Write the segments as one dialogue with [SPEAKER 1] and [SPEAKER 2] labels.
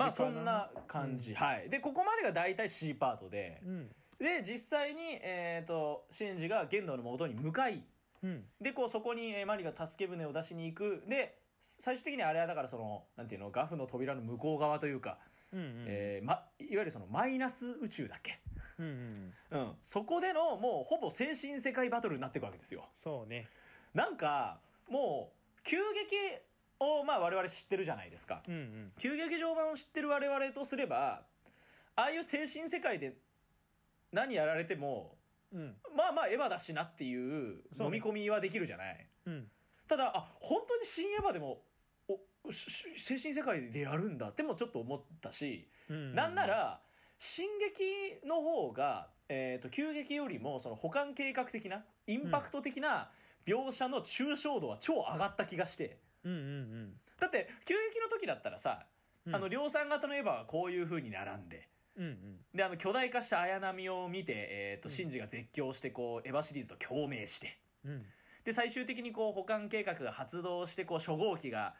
[SPEAKER 1] まあそんな感じ、はい。でここまでが大体 C パートで、
[SPEAKER 2] うん。
[SPEAKER 1] で実際に、えー、とシンジが玄道の元に向かい。
[SPEAKER 2] うん。
[SPEAKER 1] でこうそこに、えーマリが助け舟を出しに行く。で最終的にあれはだからそのなんていうのガフの扉の向こう側というか、
[SPEAKER 2] うんうん。
[SPEAKER 1] えーま、いわゆるそのマイナス宇宙だっけ、
[SPEAKER 2] うんうん。
[SPEAKER 1] うん、そこでのもうほぼ精神世界バトルになっていくわけですよ。
[SPEAKER 2] そうね。
[SPEAKER 1] なんかもう急激をまあ我々知ってるじゃないですか。
[SPEAKER 2] うんうん。
[SPEAKER 1] 急劇場版を知ってる我々とすればああいう精神世界で何やられても
[SPEAKER 2] うん。
[SPEAKER 1] まあまあエヴァだしなっていう飲み込みはできるじゃない、
[SPEAKER 2] うん。
[SPEAKER 1] ただあ本当に新エヴァでもお精神世界でやるんだ。ってもちょっと思ったし、
[SPEAKER 2] うん
[SPEAKER 1] なんなら進撃の方が、えー、と急激よりもその保管計画的なインパクト的な描写の抽象度は超上がった気がして。
[SPEAKER 2] うんうんうん
[SPEAKER 1] だって急激の時だったらさ、
[SPEAKER 2] うん。
[SPEAKER 1] あの量産型のエヴァはこういう風に並んで。
[SPEAKER 2] うんうん。
[SPEAKER 1] であの巨大化した綾波を見て、えー、とシンジが絶叫してこうエヴァシリーズと共鳴して。
[SPEAKER 2] うん。
[SPEAKER 1] で最終的にこう保管計画が発動してこう初号機が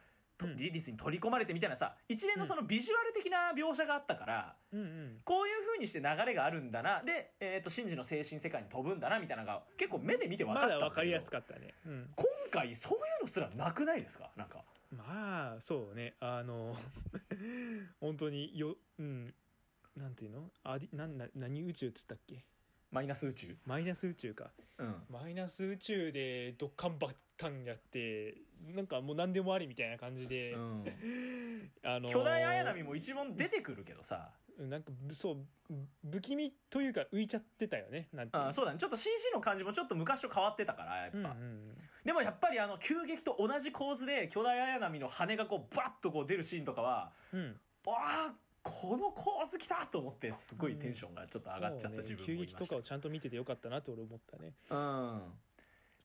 [SPEAKER 1] リリスに取り込まれてみたいなさ一連のそのビジュアル的な描写があったから、
[SPEAKER 2] うんうん
[SPEAKER 1] こういう風にして流れがあるんだな。で、えー、とシンジの精神世界に飛ぶんだなみたいなのが結構目で見て分か
[SPEAKER 2] ま
[SPEAKER 1] ったんだけど。
[SPEAKER 2] だ分かりやすかったね。うん。
[SPEAKER 1] 今回そういうのすらなくないですか？なんか。
[SPEAKER 2] まあそうね。あの 本当にようん。なんていうの？アディなんな何宇宙っつったっけ？
[SPEAKER 1] マイナス宇宙。
[SPEAKER 2] マイナス宇宙か。
[SPEAKER 1] うん。
[SPEAKER 2] マイナス宇宙でドッカンバッカンやってなんかもう何でもありみたいな感じで、
[SPEAKER 1] うん、
[SPEAKER 2] あの
[SPEAKER 1] 巨大綾波も一問出てくるけどさ。
[SPEAKER 2] なんかそう不気味というか浮いちゃってたよねなんていう。の
[SPEAKER 1] あそうだね。ちょっと CG の感じもちょっと昔と変わってたからやっぱ、
[SPEAKER 2] うんうん
[SPEAKER 1] でもやっぱりあの急激と同じ構図で巨大綾波の羽がこうバッとこう出るシーンとかは
[SPEAKER 2] うん。
[SPEAKER 1] わあこの構図きたと思ってすごいテンションがちょっと上がっちゃった自分も
[SPEAKER 2] 急
[SPEAKER 1] いました、
[SPEAKER 2] 激とかをちゃんと見ててよかったなって俺思ったね。
[SPEAKER 1] うん。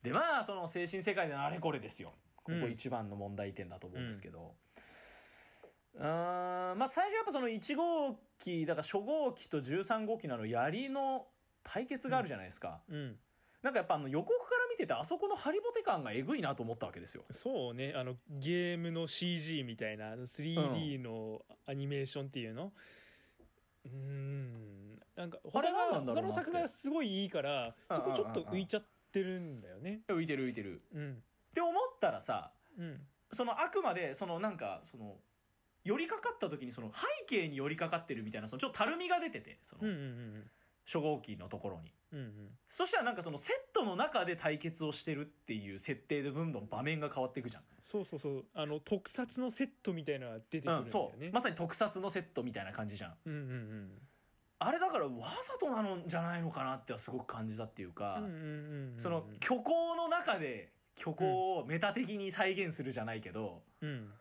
[SPEAKER 1] でまあその精神世界でのあれこれですよ。ここ
[SPEAKER 2] うん
[SPEAKER 1] 一番の問題点だと思うんですけど、うーんまあ最初やっぱその1号機だから初号機と13号機のあの槍の対決があるじゃないですか、
[SPEAKER 2] うん
[SPEAKER 1] なんかやっぱあの予告から見ててあそこのハリボテ感がえぐいなと思ったわけですよ。
[SPEAKER 2] そうね。あのゲームの CG みたいな 3D のアニメーションっていうの？うーん。なんか
[SPEAKER 1] あ
[SPEAKER 2] 他
[SPEAKER 1] れ何な
[SPEAKER 2] の
[SPEAKER 1] んだろうなって。
[SPEAKER 2] 他の作がすごいいいからそこちょっと浮いちゃってるんだよね
[SPEAKER 1] 浮いてる浮いてる
[SPEAKER 2] うん
[SPEAKER 1] って思ったらさ
[SPEAKER 2] うん
[SPEAKER 1] そのあくまでそのなんかその寄りかかった時にその背景に寄りかかってるみたいなそのちょっとたるみが出ててその
[SPEAKER 2] うんうんうん
[SPEAKER 1] 初号機のところに
[SPEAKER 2] うんうん。
[SPEAKER 1] そしたらなんかそのセットの中で対決をしてるっていう設定でどんどん場面が変わっていくじゃん、
[SPEAKER 2] そうそうそう。あの特撮のセットみたいなのが出てくる
[SPEAKER 1] うんん、
[SPEAKER 2] だよね
[SPEAKER 1] そう。まさに特撮のセットみたいな感じじゃん。
[SPEAKER 2] うんうんうん。
[SPEAKER 1] あれだからわざとなのじゃないのかなってはすごく感じたっていうか、
[SPEAKER 2] うんうんうんうん
[SPEAKER 1] その虚構の中で虚構をメタ的に再現するじゃないけど、
[SPEAKER 2] うん。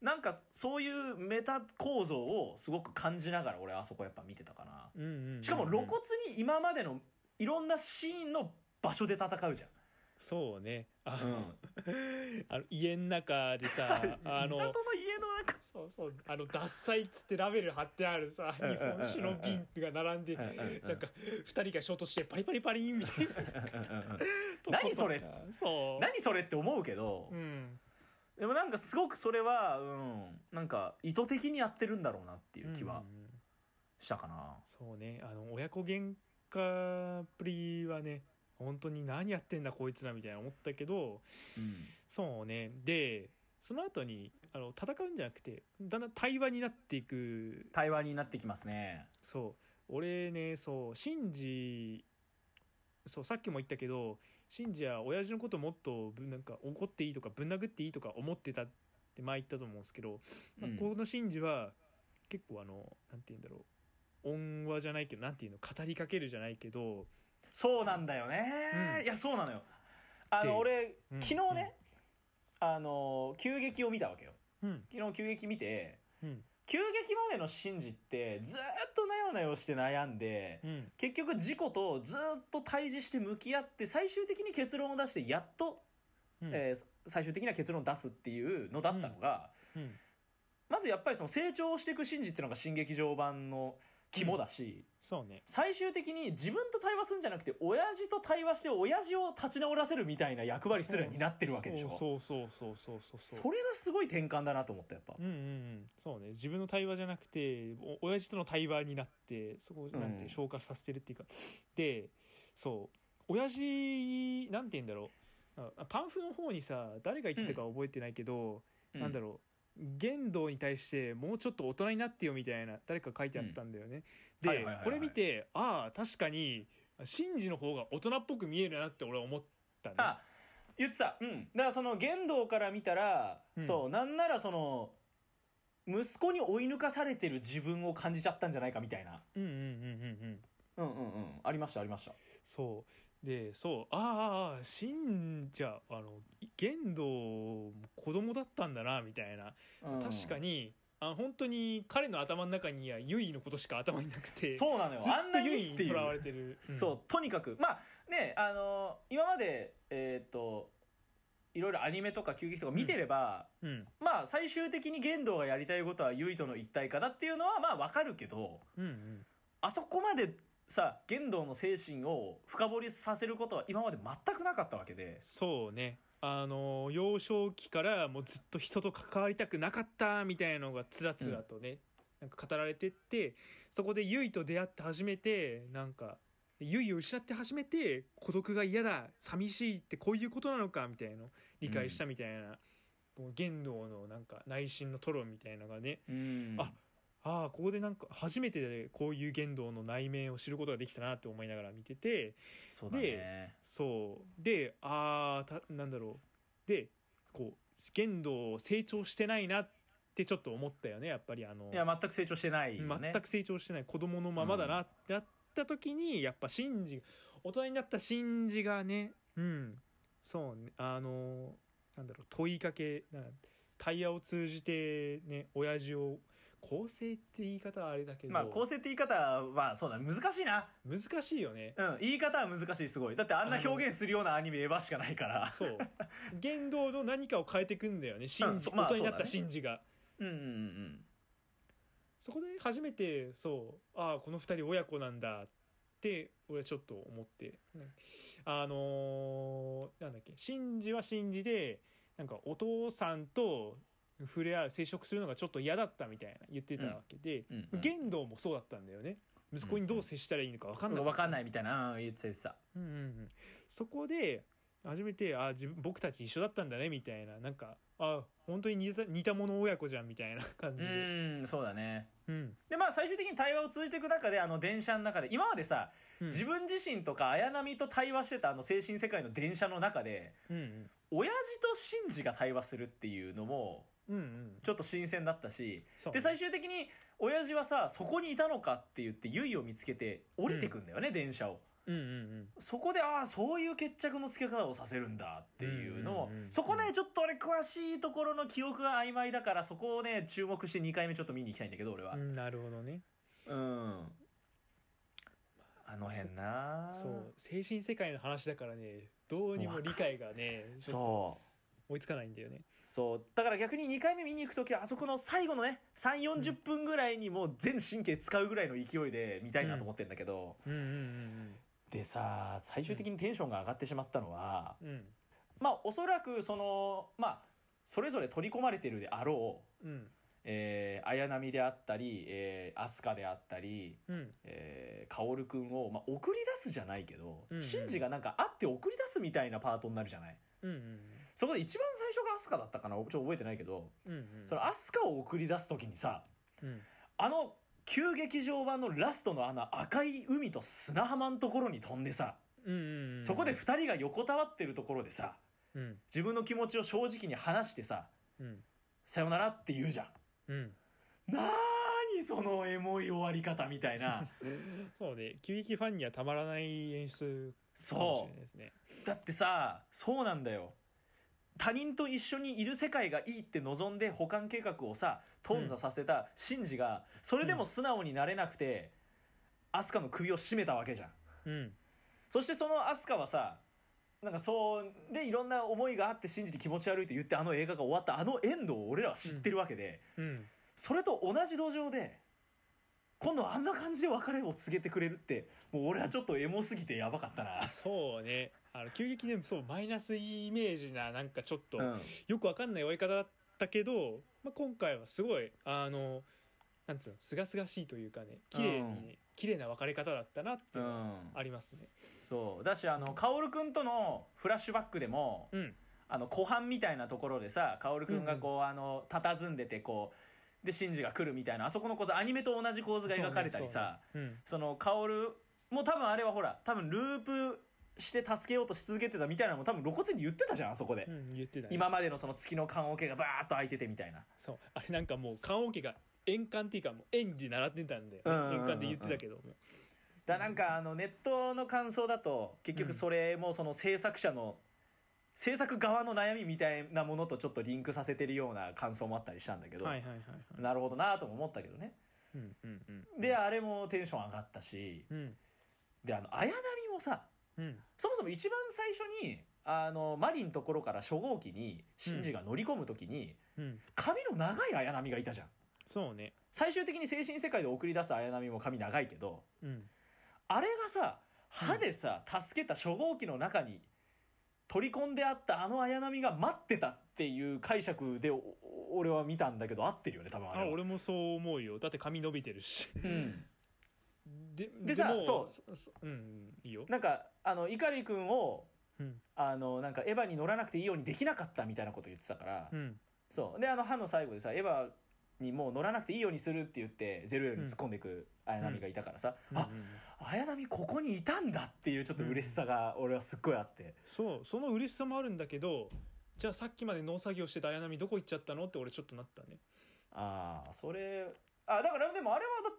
[SPEAKER 1] なんかそういうメタ構造をすごく感じながら俺あそこやっぱ見てたかな、
[SPEAKER 2] うんうんうん。
[SPEAKER 1] しかも露骨に今までのいろんなシーンの場所で戦うじゃん、
[SPEAKER 2] そうね。あの,、
[SPEAKER 1] うん、
[SPEAKER 2] あの家の中でさ あの
[SPEAKER 1] 美里の家の中
[SPEAKER 2] そうそうあの獺祭っつってラベル貼ってあるさ日
[SPEAKER 1] うんうんうん
[SPEAKER 2] 本酒の瓶が並んで
[SPEAKER 1] うんうんうん
[SPEAKER 2] なんか二人が衝突してパリパリパリンみたいな。
[SPEAKER 1] 何それ？
[SPEAKER 2] そう。
[SPEAKER 1] 何それって思うけど、
[SPEAKER 2] うん。
[SPEAKER 1] でもなんかすごくそれはうんなんか意図的にやってるんだろうなっていう気は
[SPEAKER 2] うんうん。
[SPEAKER 1] したかな、
[SPEAKER 2] そうね。あの親子喧嘩っぷりはね本当に何やってんだこいつらみたいな思ったけどそうね。でその後にあの戦うんじゃなくてだんだん対話になっていく。
[SPEAKER 1] 対話になってきますね。
[SPEAKER 2] そう。俺ねそうシンジそうさっきも言ったけどシンジは親父のこともっとぶなんか怒っていいとかぶん殴っていいとか思ってたって前言ったと思うんですけど、まあ
[SPEAKER 1] うん。
[SPEAKER 2] このシンジは結構あのなんて言うんだろう恩話じゃないけどなんていうの語りかけるじゃないけど
[SPEAKER 1] そうなんだよね、
[SPEAKER 2] うん。
[SPEAKER 1] いやそうなのよ。あ
[SPEAKER 2] で
[SPEAKER 1] の俺
[SPEAKER 2] うん
[SPEAKER 1] 昨日ね、あの急激を見たわけよ。
[SPEAKER 2] うん。
[SPEAKER 1] 昨日急激見て
[SPEAKER 2] うん。
[SPEAKER 1] 急激までのシンジってずーっとなよなよして悩んで、
[SPEAKER 2] うん。
[SPEAKER 1] 結局事故とずーっと対峙して向き合って最終的に結論を出してやっと、
[SPEAKER 2] うん。
[SPEAKER 1] えー最終的な結論を出すっていうのだったのが、
[SPEAKER 2] うん。
[SPEAKER 1] まずやっぱりその成長していくシンジっていうのが新劇場版の肝だし、
[SPEAKER 2] そうね。
[SPEAKER 1] 最終的に自分と対話するんじゃなくて親父と対話して親父を立ち直らせるみたいな役割すらになってるわけでしょ。
[SPEAKER 2] そうそうそうそうそうそう。
[SPEAKER 1] それがすごい転換だなと思ったやっぱ。
[SPEAKER 2] うんうんうん。そうね。自分の対話じゃなくてお親父との対話になってそこをなんて
[SPEAKER 1] うん。
[SPEAKER 2] 消化させてるっていうか、でそう。親父なんて言うんだろう。あパンフの方にさ誰が言ってたか覚えてないけど、なんだ
[SPEAKER 1] ろ
[SPEAKER 2] ろう言動に対してもうちょっと大人になってよみたいな誰か書いてあったんだよね。
[SPEAKER 1] うん、で、
[SPEAKER 2] これ見てああ確かにシンジの方が大人っぽく見えるなって俺は思ったね。
[SPEAKER 1] あ言ってた、うん、だからその言動から見たら、
[SPEAKER 2] うん、
[SPEAKER 1] そうなんならその息子に追い抜かされてる自分を感じちゃったんじゃないかみたいな。
[SPEAKER 2] うんうんうんうんうん。
[SPEAKER 1] うんうんうんありましたありました。
[SPEAKER 2] そでそうああ信者あの言動も子供だったんだなみたいな、
[SPEAKER 1] うん。
[SPEAKER 2] 確かにあ本当に彼の頭の中にはユイのことしか頭になくて
[SPEAKER 1] そうなのよ。
[SPEAKER 2] ずっ
[SPEAKER 1] あんな
[SPEAKER 2] とユイ
[SPEAKER 1] に
[SPEAKER 2] とらわれてる、うん。
[SPEAKER 1] そうとにかく。まあねあの今までえっ、といろいろアニメとか急激とか見てれば、
[SPEAKER 2] うん。
[SPEAKER 1] まあ最終的に玄道がやりたいことはユイとの一体化だっていうのはまあわかるけど
[SPEAKER 2] うんうん。
[SPEAKER 1] あそこまでさ玄道の精神を深掘りさせることは今まで全くなかったわけで。
[SPEAKER 2] そうね。あの幼少期からもうずっと人と関わりたくなかったみたいなのがつらつらとね、なんか語られてってそこでユイと出会って初めてなんかユイを失って初めて孤独が嫌だ寂しいってこういうことなのかみたいな理解したみたいな、もう言動のなんか内心のトロンみたいなのがね。
[SPEAKER 1] うん。
[SPEAKER 2] あああここでなんか初めてこういう言動の内面を知ることができたなって思いながら見てて
[SPEAKER 1] そうだね。
[SPEAKER 2] そう。であーたなんだろう。でこう言動成長してないなってちょっと思ったよねやっぱりあの。
[SPEAKER 1] いや全く成長してないよね。
[SPEAKER 2] 全く成長してない。子供のままだなってなった時にやっぱシンジ大人になったシンジがねうん。そうねあのなんだろう問いかけなタイヤを通じてね親父を構成って言い方はあれだけど、
[SPEAKER 1] まあ構成って言い方はそうだ。ね難しいな。
[SPEAKER 2] 難しいよね。
[SPEAKER 1] うん。言い方は難しいすごい。だってあんな表現するようなアニメエヴァしかないから。
[SPEAKER 2] そう。言動の何かを変えていくんだよね。シンジ、
[SPEAKER 1] うんそまあ
[SPEAKER 2] 大人になった
[SPEAKER 1] そうだね。
[SPEAKER 2] シンジが。
[SPEAKER 1] うんうんうん
[SPEAKER 2] そこで初めてそう。ああこの二人親子なんだって俺はちょっと思って。あのーなんだっけ。シンジはシンジでなんかお父さんと触れ合う接触するのがちょっと嫌だったみたいな言ってたわけで、
[SPEAKER 1] うんうん
[SPEAKER 2] 言動もそうだったんだよね。息子にどう接したらいいのか分かんなかった
[SPEAKER 1] 分かんないみたいなうん言ってた言ってた。
[SPEAKER 2] うんうん。うん、そこで初めてあ自分僕たち一緒だったんだねみたいな。なんかあ本当に似た似た者親子じゃんみたいな感じ
[SPEAKER 1] う
[SPEAKER 2] で、
[SPEAKER 1] んそうだね。
[SPEAKER 2] うん。
[SPEAKER 1] でまあ最終的に対話を通じていく中であの電車の中で今までさ、
[SPEAKER 2] うん、
[SPEAKER 1] 自分自身とか綾波と対話してたあの精神世界の電車の中で
[SPEAKER 2] うんうん。
[SPEAKER 1] 親父とシンジが対話するっていうのも
[SPEAKER 2] うんうん。
[SPEAKER 1] ちょっと新鮮だったし
[SPEAKER 2] そうね。
[SPEAKER 1] で最終的に親父はさそこにいたのかって言ってユイを見つけて降りてくんだよね、電車を。
[SPEAKER 2] うんうんうん。
[SPEAKER 1] そこでああそういう決着のつけ方をさせるんだっていうのも、
[SPEAKER 2] うんうんうん
[SPEAKER 1] そこねちょっと俺詳しいところの記憶が曖昧だからそこをね注目して2回目ちょっと見に行きたいんだけど俺は。
[SPEAKER 2] うんなるほどね。
[SPEAKER 1] うん。あの辺な
[SPEAKER 2] そう精神世界の話だからねどうにも理解がねちょっと
[SPEAKER 1] そう
[SPEAKER 2] 追いつかないんだよね。
[SPEAKER 1] そう。だから逆に2回目見に行く時はあそこの最後のね3 4 0分ぐらいにもう全神経使うぐらいの勢いで見たいなと思ってるんだけど、
[SPEAKER 2] うん。うん
[SPEAKER 1] でさ最終的にテンションが上がってしまったのは、
[SPEAKER 2] うん。うん
[SPEAKER 1] まあおそらくそのまあそれぞれ取り込まれてるであろう、
[SPEAKER 2] うん。
[SPEAKER 1] えー、綾波であったり、えー、飛鳥であったり、
[SPEAKER 2] うん。
[SPEAKER 1] えー、薫君を、まあ、送り出すじゃないけど、
[SPEAKER 2] うんうん
[SPEAKER 1] シンジがなんか会って送り出すみたいなパートになるじゃない。
[SPEAKER 2] うんうん
[SPEAKER 1] そこで一番最初が飛鳥だったかな？ちょっと覚えてないけど、
[SPEAKER 2] うんうん。
[SPEAKER 1] その飛鳥を送り出す時にさ
[SPEAKER 2] うん。
[SPEAKER 1] あの旧劇場版のラストのあの赤い海と砂浜のところに飛んでさ、
[SPEAKER 2] うんうんうん
[SPEAKER 1] そこで2人が横たわってるところでさ
[SPEAKER 2] うん。
[SPEAKER 1] 自分の気持ちを正直に話してさ
[SPEAKER 2] うん「
[SPEAKER 1] さよなら」って言うじゃん。
[SPEAKER 2] うん。
[SPEAKER 1] なーにそのエモい終わり方みたいな。
[SPEAKER 2] そうね。急激ファンにはたまらない演出かもし
[SPEAKER 1] そ
[SPEAKER 2] れないですね。
[SPEAKER 1] う。だってさそうなんだよ他人と一緒にいる世界がいいって望んで保管計画をさ頓挫させたシンジがそれでも素直になれなくて、アスカの首を絞めたわけじゃん。
[SPEAKER 2] うん。
[SPEAKER 1] そしてそのアスカはさなんかそうでいろんな思いがあって信じて気持ち悪いと言ってあの映画が終わったあのエンドを俺らは知ってるわけで、
[SPEAKER 2] うん。
[SPEAKER 1] それと同じ土壌で今度はあんな感じで別れを告げてくれるってもう俺はちょっとエモすぎてやばかったな。
[SPEAKER 2] そうね。あの急激にそうマイナスイメージななんかちょっと、
[SPEAKER 1] うん。
[SPEAKER 2] よくわかんない終わり方だったけど、まあ、今回はすごいあのなんつうのすがすがしいというかね綺麗に、
[SPEAKER 1] うん。
[SPEAKER 2] 綺麗な別れ方だったなっていううのありますね。
[SPEAKER 1] そう。だしあの薫君とのフラッシュバックでも
[SPEAKER 2] うん。
[SPEAKER 1] あの湖畔みたいなところでさ薫君がこう、あの佇んでてこうでシンジが来るみたいなあそこの構図アニメと同じ構図が描かれたりさ
[SPEAKER 2] そうねそ
[SPEAKER 1] の薫もう多分あれはほら多分ループして助けようとし続けてたみたいなのも多分露骨に言ってたじゃんあそこで、
[SPEAKER 2] うん、うん、言ってた、ね、
[SPEAKER 1] 今までのその月の棺桶がバーッと開いててみたいな。
[SPEAKER 2] そう。あれなんかもう棺桶が円環っていうかもう円で習ってたんで
[SPEAKER 1] うんうんうんうん。
[SPEAKER 2] 円環で言ってたけども。
[SPEAKER 1] だなんかあのネットの感想だと結局それもその制作者の制作側の悩みみたいなものとちょっとリンクさせてるような感想もあったりしたんだけど、
[SPEAKER 2] はいはいはいはい。
[SPEAKER 1] なるほどなとも思ったけどね。
[SPEAKER 2] うんうんうん
[SPEAKER 1] であれもテンション上がったし
[SPEAKER 2] うん。
[SPEAKER 1] であの綾波もさ
[SPEAKER 2] うん。
[SPEAKER 1] そもそも一番最初にあのマリンのところから初号機にシンジが乗り込む時に、
[SPEAKER 2] うん。
[SPEAKER 1] 髪の長い綾波がいたじゃん。
[SPEAKER 2] そうね。
[SPEAKER 1] 最終的に精神世界で送り出す綾波も髪長いけど
[SPEAKER 2] うん。
[SPEAKER 1] あれがさ歯でさ、助けた初号機の中に取り込んであったあの綾波が待ってたっていう解釈でお俺は見たんだけど合ってるよね多分あれは。
[SPEAKER 2] あ俺もそう思うよ。だって髪伸びてるし。
[SPEAKER 1] うん、
[SPEAKER 2] で
[SPEAKER 1] でさ
[SPEAKER 2] も
[SPEAKER 1] そう。
[SPEAKER 2] そうんいいよ。
[SPEAKER 1] なんかあの碇君を
[SPEAKER 2] うん。
[SPEAKER 1] あのなんかエヴァに乗らなくていいようにできなかったみたいなこと言ってたから、
[SPEAKER 2] うん。
[SPEAKER 1] そう。であの歯の最後でさエヴァにもう乗らなくていいようにするって言ってゼロよりに突っ込んでいく綾波がいたからさ、あ
[SPEAKER 2] うん。うん
[SPEAKER 1] 綾波ここにいたんだっていうちょっと嬉しさが俺はすっごいあって、
[SPEAKER 2] そうその嬉しさもあるんだけどじゃあさっきまで農作業してた綾波どこ行っちゃったのって俺ちょっとなったね。
[SPEAKER 1] ああそれあだからでもあれはだ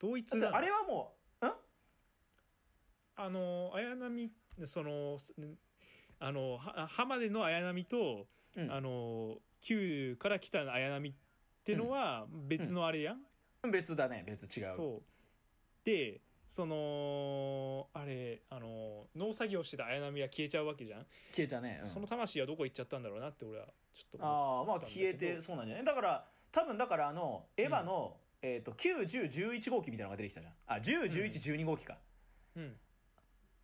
[SPEAKER 2] 同一だ
[SPEAKER 1] あれはもううん？
[SPEAKER 2] あの綾波そのすあのは浜での綾波と、
[SPEAKER 1] うん。
[SPEAKER 2] あの旧から来た綾波ってのは別のあれやん、
[SPEAKER 1] 別だね。別違う。
[SPEAKER 2] そう。でそのあれあの農作業してた綾波は消えちゃうわけじゃん、
[SPEAKER 1] 消えちゃうね、うん。
[SPEAKER 2] その魂はどこ行っちゃったんだろうなって俺はちょっと
[SPEAKER 1] ああまあ消えてそうなんじゃない？だから多分だからあのエヴァの、えー、と91011号機みたいなのが出てきたじゃん。あ101112号機か、
[SPEAKER 2] うん。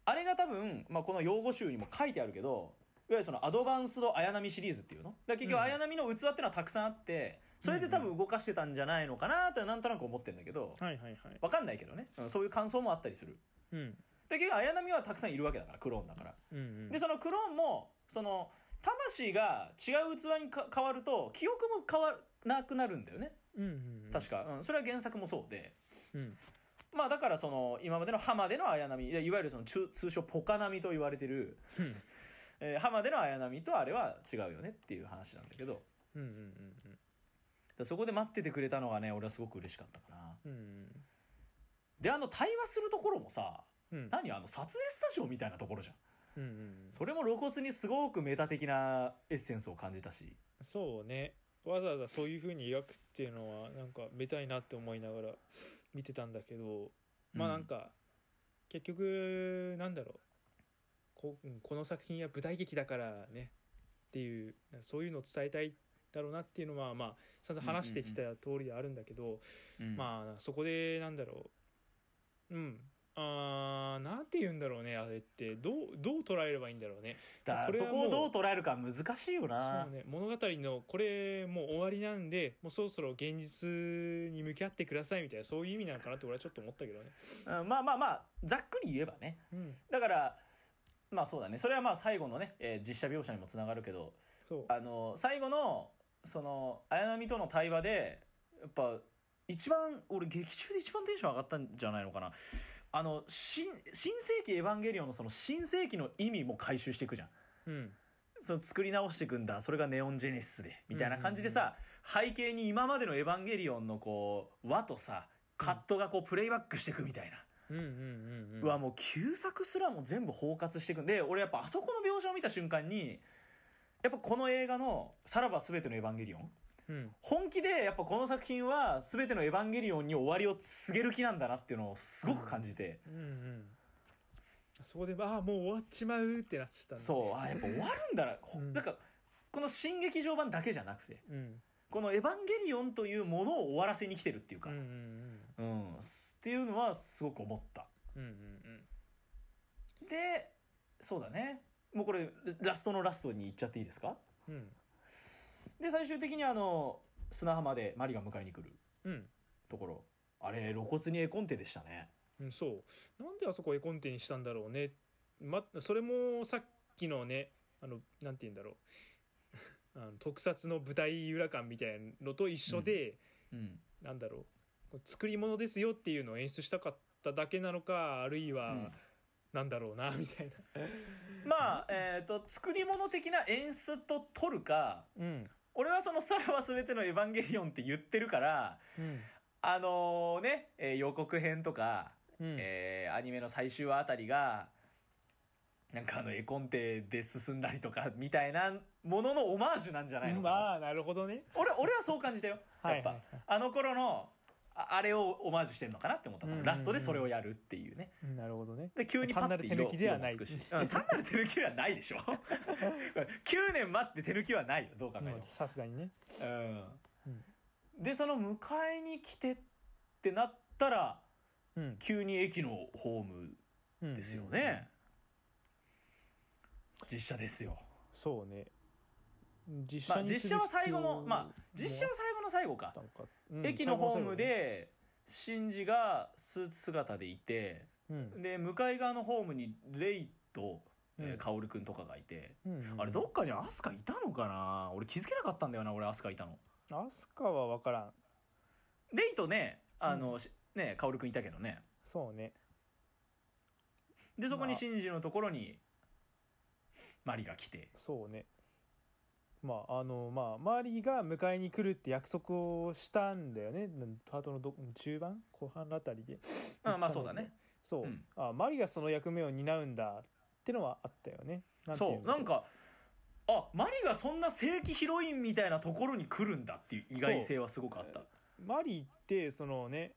[SPEAKER 1] あれが多分、まあ、この用語集にも書いてあるけどいわゆるそのアドバンスド綾波シリーズっていうの？だから結局
[SPEAKER 2] うん。
[SPEAKER 1] 綾波の器っていうのはたくさんあってそれで多分動かしてたんじゃないのかなとはなんとなく思ってるんだけど
[SPEAKER 2] はいはいはい。
[SPEAKER 1] わかんないけどね、うんそういう感想もあったりする。
[SPEAKER 2] うん。
[SPEAKER 1] で結局綾波はたくさんいるわけだからクローンだから。
[SPEAKER 2] うんうん。
[SPEAKER 1] でそのクローンもその魂が違う器にか変わると記憶も変わらなくなるんだよね。
[SPEAKER 2] うんうんうん。
[SPEAKER 1] 確か、うん、それは原作もそうで。
[SPEAKER 2] うん。
[SPEAKER 1] まあだからその今までの浜での綾波いやいわゆるその通通称ポカ波と言われてる、
[SPEAKER 2] うん。
[SPEAKER 1] えー浜での綾波とあれは違うよねっていう話なんだけど。
[SPEAKER 2] うんうんうん
[SPEAKER 1] だからそこで待っててくれたのがね俺はすごく嬉しかったかな。
[SPEAKER 2] うん。
[SPEAKER 1] であの対話するところもさ
[SPEAKER 2] うん。
[SPEAKER 1] 何あの撮影スタジオみたいなところじゃん。
[SPEAKER 2] うんうん
[SPEAKER 1] それも露骨にすごくメタ的なエッセンスを感じたし。
[SPEAKER 2] そうね。わざわざそういう風に描くっていうのはなんかめたいなって思いながら 見てたんだけどまあなんか、結局なんだろう。こうんこの作品は舞台劇だからね。っていうそういうのを伝えたいだろうなっていうのはまあ散々話してきた通りであるんだけど、
[SPEAKER 1] うん。
[SPEAKER 2] まあそこでなんだろう。うん。あーなんて言うんだろうねあれって。どうどう捉えればいいんだろうね。
[SPEAKER 1] だ
[SPEAKER 2] これはもう
[SPEAKER 1] こをどう捉えるか難しいよな。
[SPEAKER 2] そうね物語のこれもう終わりなんでもうそろそろ現実に向き合ってくださいみたいなそういう意味なのかなって俺はちょっと思ったけどね。
[SPEAKER 1] うんまあまあまあざっくり言えばね。
[SPEAKER 2] うん。
[SPEAKER 1] だからまあそうだね。それはまあ最後のね、えー実写描写にもつながるけど
[SPEAKER 2] そう。
[SPEAKER 1] あの最後のその綾波との対話でやっぱ一番俺劇中で一番テンション上がったんじゃないのかな。あの新新世紀エヴァンゲリオンのその新世紀の意味も回収していくじゃん。
[SPEAKER 2] うん。
[SPEAKER 1] その作り直していくんだ。それがネオンジェネシスで。みたいな感じでさ、背景に今までのエヴァンゲリオンのこう和とさカットがこうプレイバックしていくみたいな、
[SPEAKER 2] うんうんうんうん。
[SPEAKER 1] うわもう旧作すらも全部包括していくんで俺やっぱあそこの描写を見た瞬間にやっぱこの映画の「さらば全てのエヴァンゲリオン」
[SPEAKER 2] うん。
[SPEAKER 1] 本気でやっぱこの作品は全てのエヴァンゲリオンに終わりを告げる気なんだなっていうのをすごく感じて、
[SPEAKER 2] うんうん。そこでああもう終わっちまうってなっちゃった
[SPEAKER 1] そうあやっぱ終わるんだな、ほ
[SPEAKER 2] うん
[SPEAKER 1] なんかこの新劇場版だけじゃなくて
[SPEAKER 2] うん。
[SPEAKER 1] この「エヴァンゲリオン」というものを終わらせに来てるっていうか、
[SPEAKER 2] うんうん。
[SPEAKER 1] うん。っていうのはすごく思った。
[SPEAKER 2] うんうんうん。
[SPEAKER 1] でそうだねもうこれラストのラストに行っちゃっていいですか？
[SPEAKER 2] うん。うん
[SPEAKER 1] で最終的にあの砂浜でマリが迎えに来る
[SPEAKER 2] うん。
[SPEAKER 1] ところ。あれ露骨に絵コンテでしたね。
[SPEAKER 2] うん、そう。なんであそこ絵コンテにしたんだろうね、ま、それもさっきのねあのなんて言うんだろう。あの特撮の舞台裏感みたいのと一緒で、
[SPEAKER 1] うん。
[SPEAKER 2] なんだろう作り物ですよっていうのを演出したかっただけなのかあるいは、
[SPEAKER 1] うん
[SPEAKER 2] なんだろうな みたいな。
[SPEAKER 1] まあえっ、と作り物的な演出と取るか
[SPEAKER 2] うん。
[SPEAKER 1] 俺はその「さらば全てのエヴァンゲリオン」って言ってるから
[SPEAKER 2] うん。
[SPEAKER 1] あのね、えー予告編とか、
[SPEAKER 2] うん。
[SPEAKER 1] えーアニメの最終話あたりがなんかあの絵コンテで進んだりとかみたいなもののオマージュなんじゃないのかな、
[SPEAKER 2] まあなるほどね。
[SPEAKER 1] 俺俺はそう感じたよ。やっぱ、
[SPEAKER 2] はいはい。はい
[SPEAKER 1] あの頃のああれをオマージュしてんのかなって思ったそのラストでそれをやるっていうね。
[SPEAKER 2] うんなるほどね。
[SPEAKER 1] で急にパッて
[SPEAKER 2] 単なる手抜きではない。
[SPEAKER 1] 色色もつくし。うん単なる手抜きではないでしょ。9年待って手抜きはないよどう考えても。
[SPEAKER 2] うんさすがにね。
[SPEAKER 1] うん。
[SPEAKER 2] うん。
[SPEAKER 1] でその迎えに来てってなったら
[SPEAKER 2] うん。
[SPEAKER 1] 急に駅のホーム
[SPEAKER 2] うん。
[SPEAKER 1] ですよね、実写ですよ。
[SPEAKER 2] そうね。実
[SPEAKER 1] まあ
[SPEAKER 2] 写にする
[SPEAKER 1] 実写は最後のまあ実写は最後の最後か。
[SPEAKER 2] うん。
[SPEAKER 1] 駅のホームでシンジがスーツ姿でいて
[SPEAKER 2] うん。
[SPEAKER 1] で向かい側のホームにレイと、えー
[SPEAKER 2] うん。
[SPEAKER 1] カオルくんとかがいて、
[SPEAKER 2] うんうん
[SPEAKER 1] あれどっかにアスカいたのかな？俺気づけなかったんだよな俺アスカいたの。
[SPEAKER 2] アスカは分からん。
[SPEAKER 1] レイとねあの、
[SPEAKER 2] うん。
[SPEAKER 1] しねカオルくんいたけどね。
[SPEAKER 2] そうね。
[SPEAKER 1] でそこ
[SPEAKER 2] まあ。
[SPEAKER 1] にシンジのところにマリが来て。
[SPEAKER 2] そうねまああのまあマリーが迎えに来るって約束をしたんだよね。パートのど中盤？後半あたりで。
[SPEAKER 1] あまあそうだね。
[SPEAKER 2] そう、
[SPEAKER 1] うん。
[SPEAKER 2] あマリがその役目を担うんだってのはあったよね。
[SPEAKER 1] そう。なんかあマリがそんな正規ヒロインみたいなところに来るんだっていう意外性はすごくあった。
[SPEAKER 2] マリーってそのね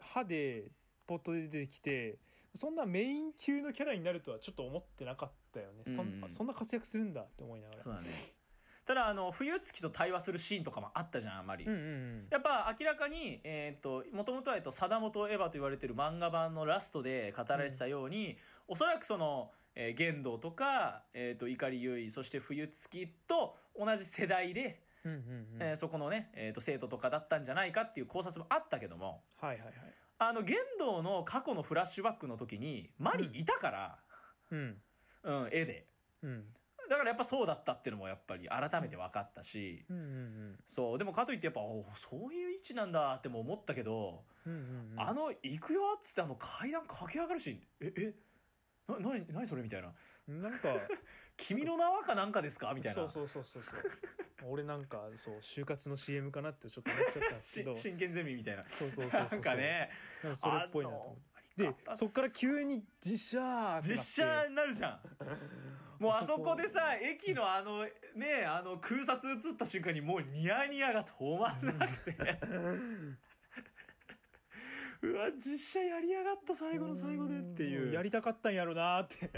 [SPEAKER 2] 歯でポットで出てきてそんなメイン級のキャラになるとはちょっと思ってなかったよね、そん
[SPEAKER 1] うん。
[SPEAKER 2] そんな活躍するんだって思いながら。
[SPEAKER 1] そうだねただあの冬月と対話するシーンとかもあったじゃんマリ、
[SPEAKER 2] うんうんうん。
[SPEAKER 1] やっぱ明らかにえーっともともとはえっと貞本エヴァと言われてる漫画版のラストで語られてたように、おそらくその、えー、玄道とか、えーっと碇結衣そして冬月と同じ世代で、
[SPEAKER 2] うんうんうん。
[SPEAKER 1] えーそこのね、えーっと生徒とかだったんじゃないかっていう考察もあったけども
[SPEAKER 2] はいはいはい。
[SPEAKER 1] あの玄道の過去のフラッシュバックの時にマリいたから、
[SPEAKER 2] うん。
[SPEAKER 1] うん絵で。
[SPEAKER 2] うん
[SPEAKER 1] だからやっぱそうだったっていうのもやっぱり改めて分かったし、
[SPEAKER 2] うんうん
[SPEAKER 1] そうでもかといってやっぱおそういう位置なんだっても思ったけど、
[SPEAKER 2] うんうんうん。うん
[SPEAKER 1] あの「行くよ」っつってあの階段駆け上がるし「ええな何何それ?」みたいな。
[SPEAKER 2] なんか「
[SPEAKER 1] 君の名はかなんかですか?」みたいな。
[SPEAKER 2] そうそうそうそうそう。俺なんかそう就活の CM かなってちょっと思っちゃったんですけど。
[SPEAKER 1] し真剣ゼミみたいな。
[SPEAKER 2] そうそうそうそう
[SPEAKER 1] なんかね
[SPEAKER 2] なんかそれっぽいなと思って。でそっから急に実写
[SPEAKER 1] 実写になるじゃん もうあそこでさ駅のあのねあの空撮映った瞬間にもうニヤニヤが止まんなくて。うわ実写やりやがった最後の最後でっていう。
[SPEAKER 2] やりたかったんやろなって。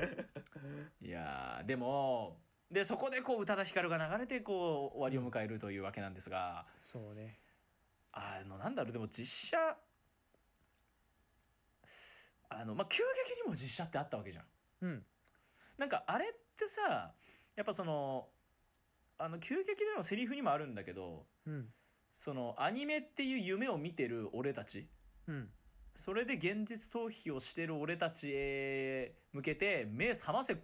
[SPEAKER 1] いやーでもでそこでこう宇多田ヒカルが流れてこう終わりを迎えるというわけなんですが、
[SPEAKER 2] そうね。
[SPEAKER 1] あのなんだろうでも実写あのまあ急激にも実写ってあったわけじゃん。
[SPEAKER 2] うん。
[SPEAKER 1] なんかあれってさやっぱそのあの急激でのセリフにもあるんだけど
[SPEAKER 2] うん。
[SPEAKER 1] そのアニメっていう夢を見てる俺たち。
[SPEAKER 2] うん。
[SPEAKER 1] それで現実逃避をしてる俺たちへ向けて目覚ませ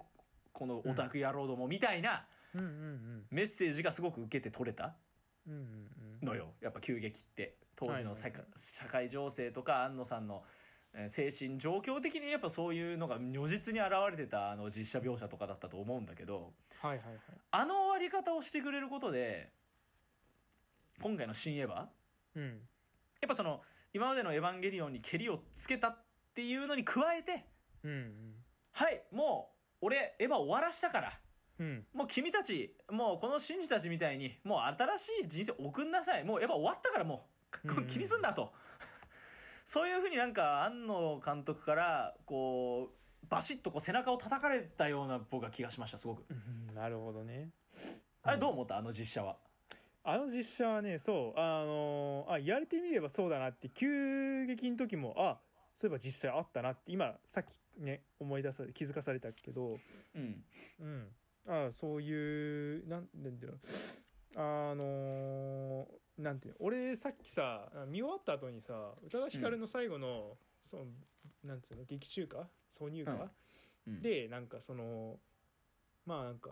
[SPEAKER 1] このオタク野郎どもみたいな
[SPEAKER 2] うんうんうん。
[SPEAKER 1] メッセージがすごく受けて取れた
[SPEAKER 2] うんうんうん。
[SPEAKER 1] のよ。やっぱ急激って。当時の社会
[SPEAKER 2] はいはいはい。
[SPEAKER 1] 社会情勢とか安野さんのえー精神状況的にやっぱそういうのが如実に現れてたあの実写描写とかだったと思うんだけど
[SPEAKER 2] はいはいはい。
[SPEAKER 1] あの終わり方をしてくれることで今回の「新エヴァ」やっ
[SPEAKER 2] うん
[SPEAKER 1] ぱその今までの「エヴァンゲリオン」にけりをつけたっていうのに加えて
[SPEAKER 2] うんうん。
[SPEAKER 1] はいもう俺エヴァ終わらしたから
[SPEAKER 2] うん。
[SPEAKER 1] もう君たちもうこのシンジたちみたいにもう新しい人生送んなさい。もうエヴァ終わったからもう
[SPEAKER 2] うんうん
[SPEAKER 1] 気にすんなと、そういうふうになんか庵野監督からこうバシッとこう背中を叩かれたような僕は気がしましたすごく。
[SPEAKER 2] うんなるほどね。
[SPEAKER 1] あれどう思った？あの実写は。
[SPEAKER 2] あの実写はねそう。あのあ言われてみればそうだなって急激の時もあそういえば実際あったなって今さっきね思い出され気づかされたけど。
[SPEAKER 1] うん。
[SPEAKER 2] うん。あそういうなんなんだろうあのーなんていうの俺さっきさ見終わった後にさ宇多田ヒカルの最後の、そのなんつうの劇中歌？挿入歌、
[SPEAKER 1] うん。
[SPEAKER 2] でなんかそのまあなんか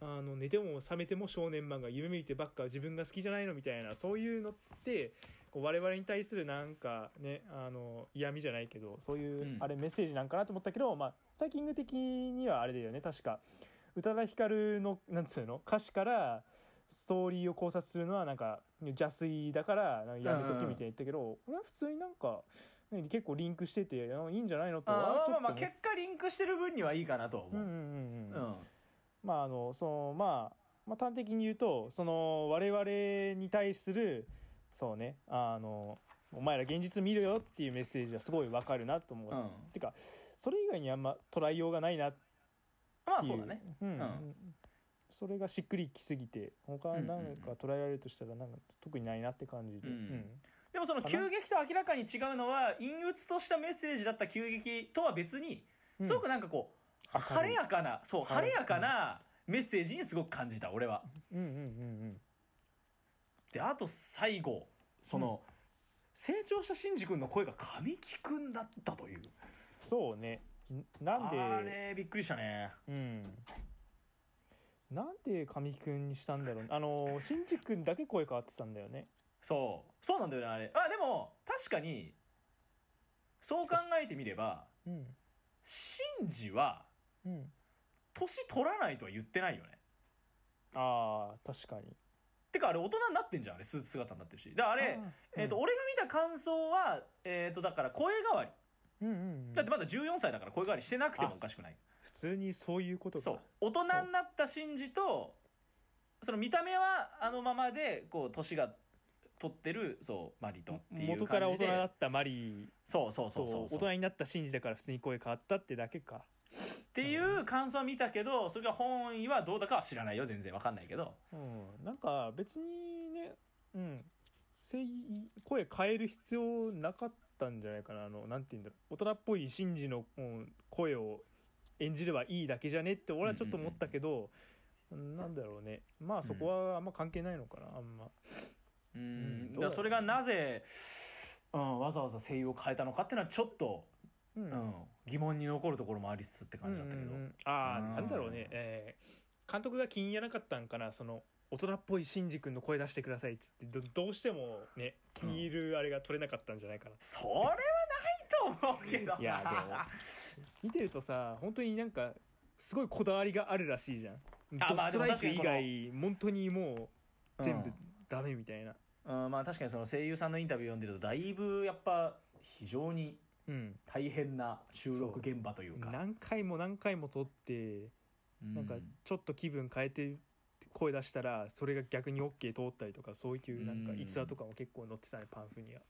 [SPEAKER 2] あの寝ても覚めても少年漫画夢見てばっか自分が好きじゃないのみたいなそういうのってこう我々に対するなんかねあの嫌味じゃないけどそういう、
[SPEAKER 1] うん。
[SPEAKER 2] あれメッセージなんかなと思ったけど、まあ、スタイキング的にはあれだよね確か。宇多田ヒカルのなんつうの歌詞からストーリーを考察するのはなんか邪推だからやめとけみたいに言ったけど、俺は普通になんか、ね、結構リンクしててあいいんじゃないのと
[SPEAKER 1] まあ結果リンクしてる分にはいいかなとは思う、
[SPEAKER 2] うんうんうんうん
[SPEAKER 1] うん。
[SPEAKER 2] まああのそのまあまあ端的に言うとその我々に対するそうねあのお前ら現実見るよっていうメッセージはすごいわかるなと思う、
[SPEAKER 1] うん。
[SPEAKER 2] てかそれ以外にあんま捉えようがないなっていう。
[SPEAKER 1] まあそうだね。
[SPEAKER 2] うん。
[SPEAKER 1] うん
[SPEAKER 2] それがしっくりきすぎて他何か捉えられるとしたらなんか特にないなって感じで、
[SPEAKER 1] うん。でもその急激と明らかに違うのは陰鬱としたメッセージだった急激とは別に
[SPEAKER 2] うん。
[SPEAKER 1] すごくなんかこう晴れやかなそう晴れやかな。メッセージにすごく感じた俺は。
[SPEAKER 2] うんうんうんうん。
[SPEAKER 1] であと最後その成長したシンジ君の声が神木君だったという。
[SPEAKER 2] そうね。んなんで
[SPEAKER 1] あれびっくりしたね。
[SPEAKER 2] うんなんで神木君にしたんだろう？あの新次君だけ声変わってたんだよね。
[SPEAKER 1] そう。そうなんだよねあれ。あでも確かにそう考えてみれば
[SPEAKER 2] うん。
[SPEAKER 1] シンジは
[SPEAKER 2] うん。
[SPEAKER 1] 年取らないとは言ってないよね。
[SPEAKER 2] ああ確かに。
[SPEAKER 1] てかあれ大人になってんじゃんあれスーツ姿になってるし。だあれ、えー、と俺が見た感想は、えー、とだから声変わり
[SPEAKER 2] うんうんうん。
[SPEAKER 1] だってまだ14歳だから声変わりしてなくてもおかしくない。
[SPEAKER 2] 普通にそういうことか。
[SPEAKER 1] そう。大人になったシンジとその見た目はあのままでこう年が取ってるそうマリトっていう感じで。
[SPEAKER 2] 元から大人だったマリ
[SPEAKER 1] そうそうそ
[SPEAKER 2] と
[SPEAKER 1] うそう。
[SPEAKER 2] 大人になったシンジだから普通に声変わったってだけか。
[SPEAKER 1] っていう感想は見たけどそれが本意はどうだかは知らないよ全然わかんないけど。
[SPEAKER 2] うん。なんか別にねうん。声声変える必要なかったんじゃないかな。あのなんて言うんだろう。大人っぽいシンジの、うん声を演じればいいだけじゃねって俺はちょっと思ったけど、なんだろうね。まあそこはあんま関係ないのかなあんま。
[SPEAKER 1] うん。
[SPEAKER 2] うん。
[SPEAKER 1] だそれがなぜ、うん、わざわざ声優を変えたのかっていうのはちょっと、
[SPEAKER 2] うん。
[SPEAKER 1] うん、疑問に残るところもありつつって感じだったけど、
[SPEAKER 2] うんうんうん。あ
[SPEAKER 1] うん。
[SPEAKER 2] あなんだろうね、えー。監督が気に入らなかったんかなその大人っぽいシンジ君の声出してくださいっつってどどうしてもね気に入るあれが取れなかったんじゃないかな、
[SPEAKER 1] それはないと思うけどな。い
[SPEAKER 2] やでも見てるとさ本当になんかすごいこだわりがあるらしいじゃん。ドストライク以外本当にもう全部ダメみたいな。
[SPEAKER 1] うん、うんまあ確かにその声優さんのインタビュー読んでるとだいぶやっぱ非常に
[SPEAKER 2] うん
[SPEAKER 1] 大変な収録現場というか。
[SPEAKER 2] 何回も何回も撮って
[SPEAKER 1] うん
[SPEAKER 2] なん。かちょっと気分変えて声出したらそれが逆に OK 通ったりとかそういうなんか
[SPEAKER 1] うん。
[SPEAKER 2] 逸話とかも結構載ってたねパンフには。っ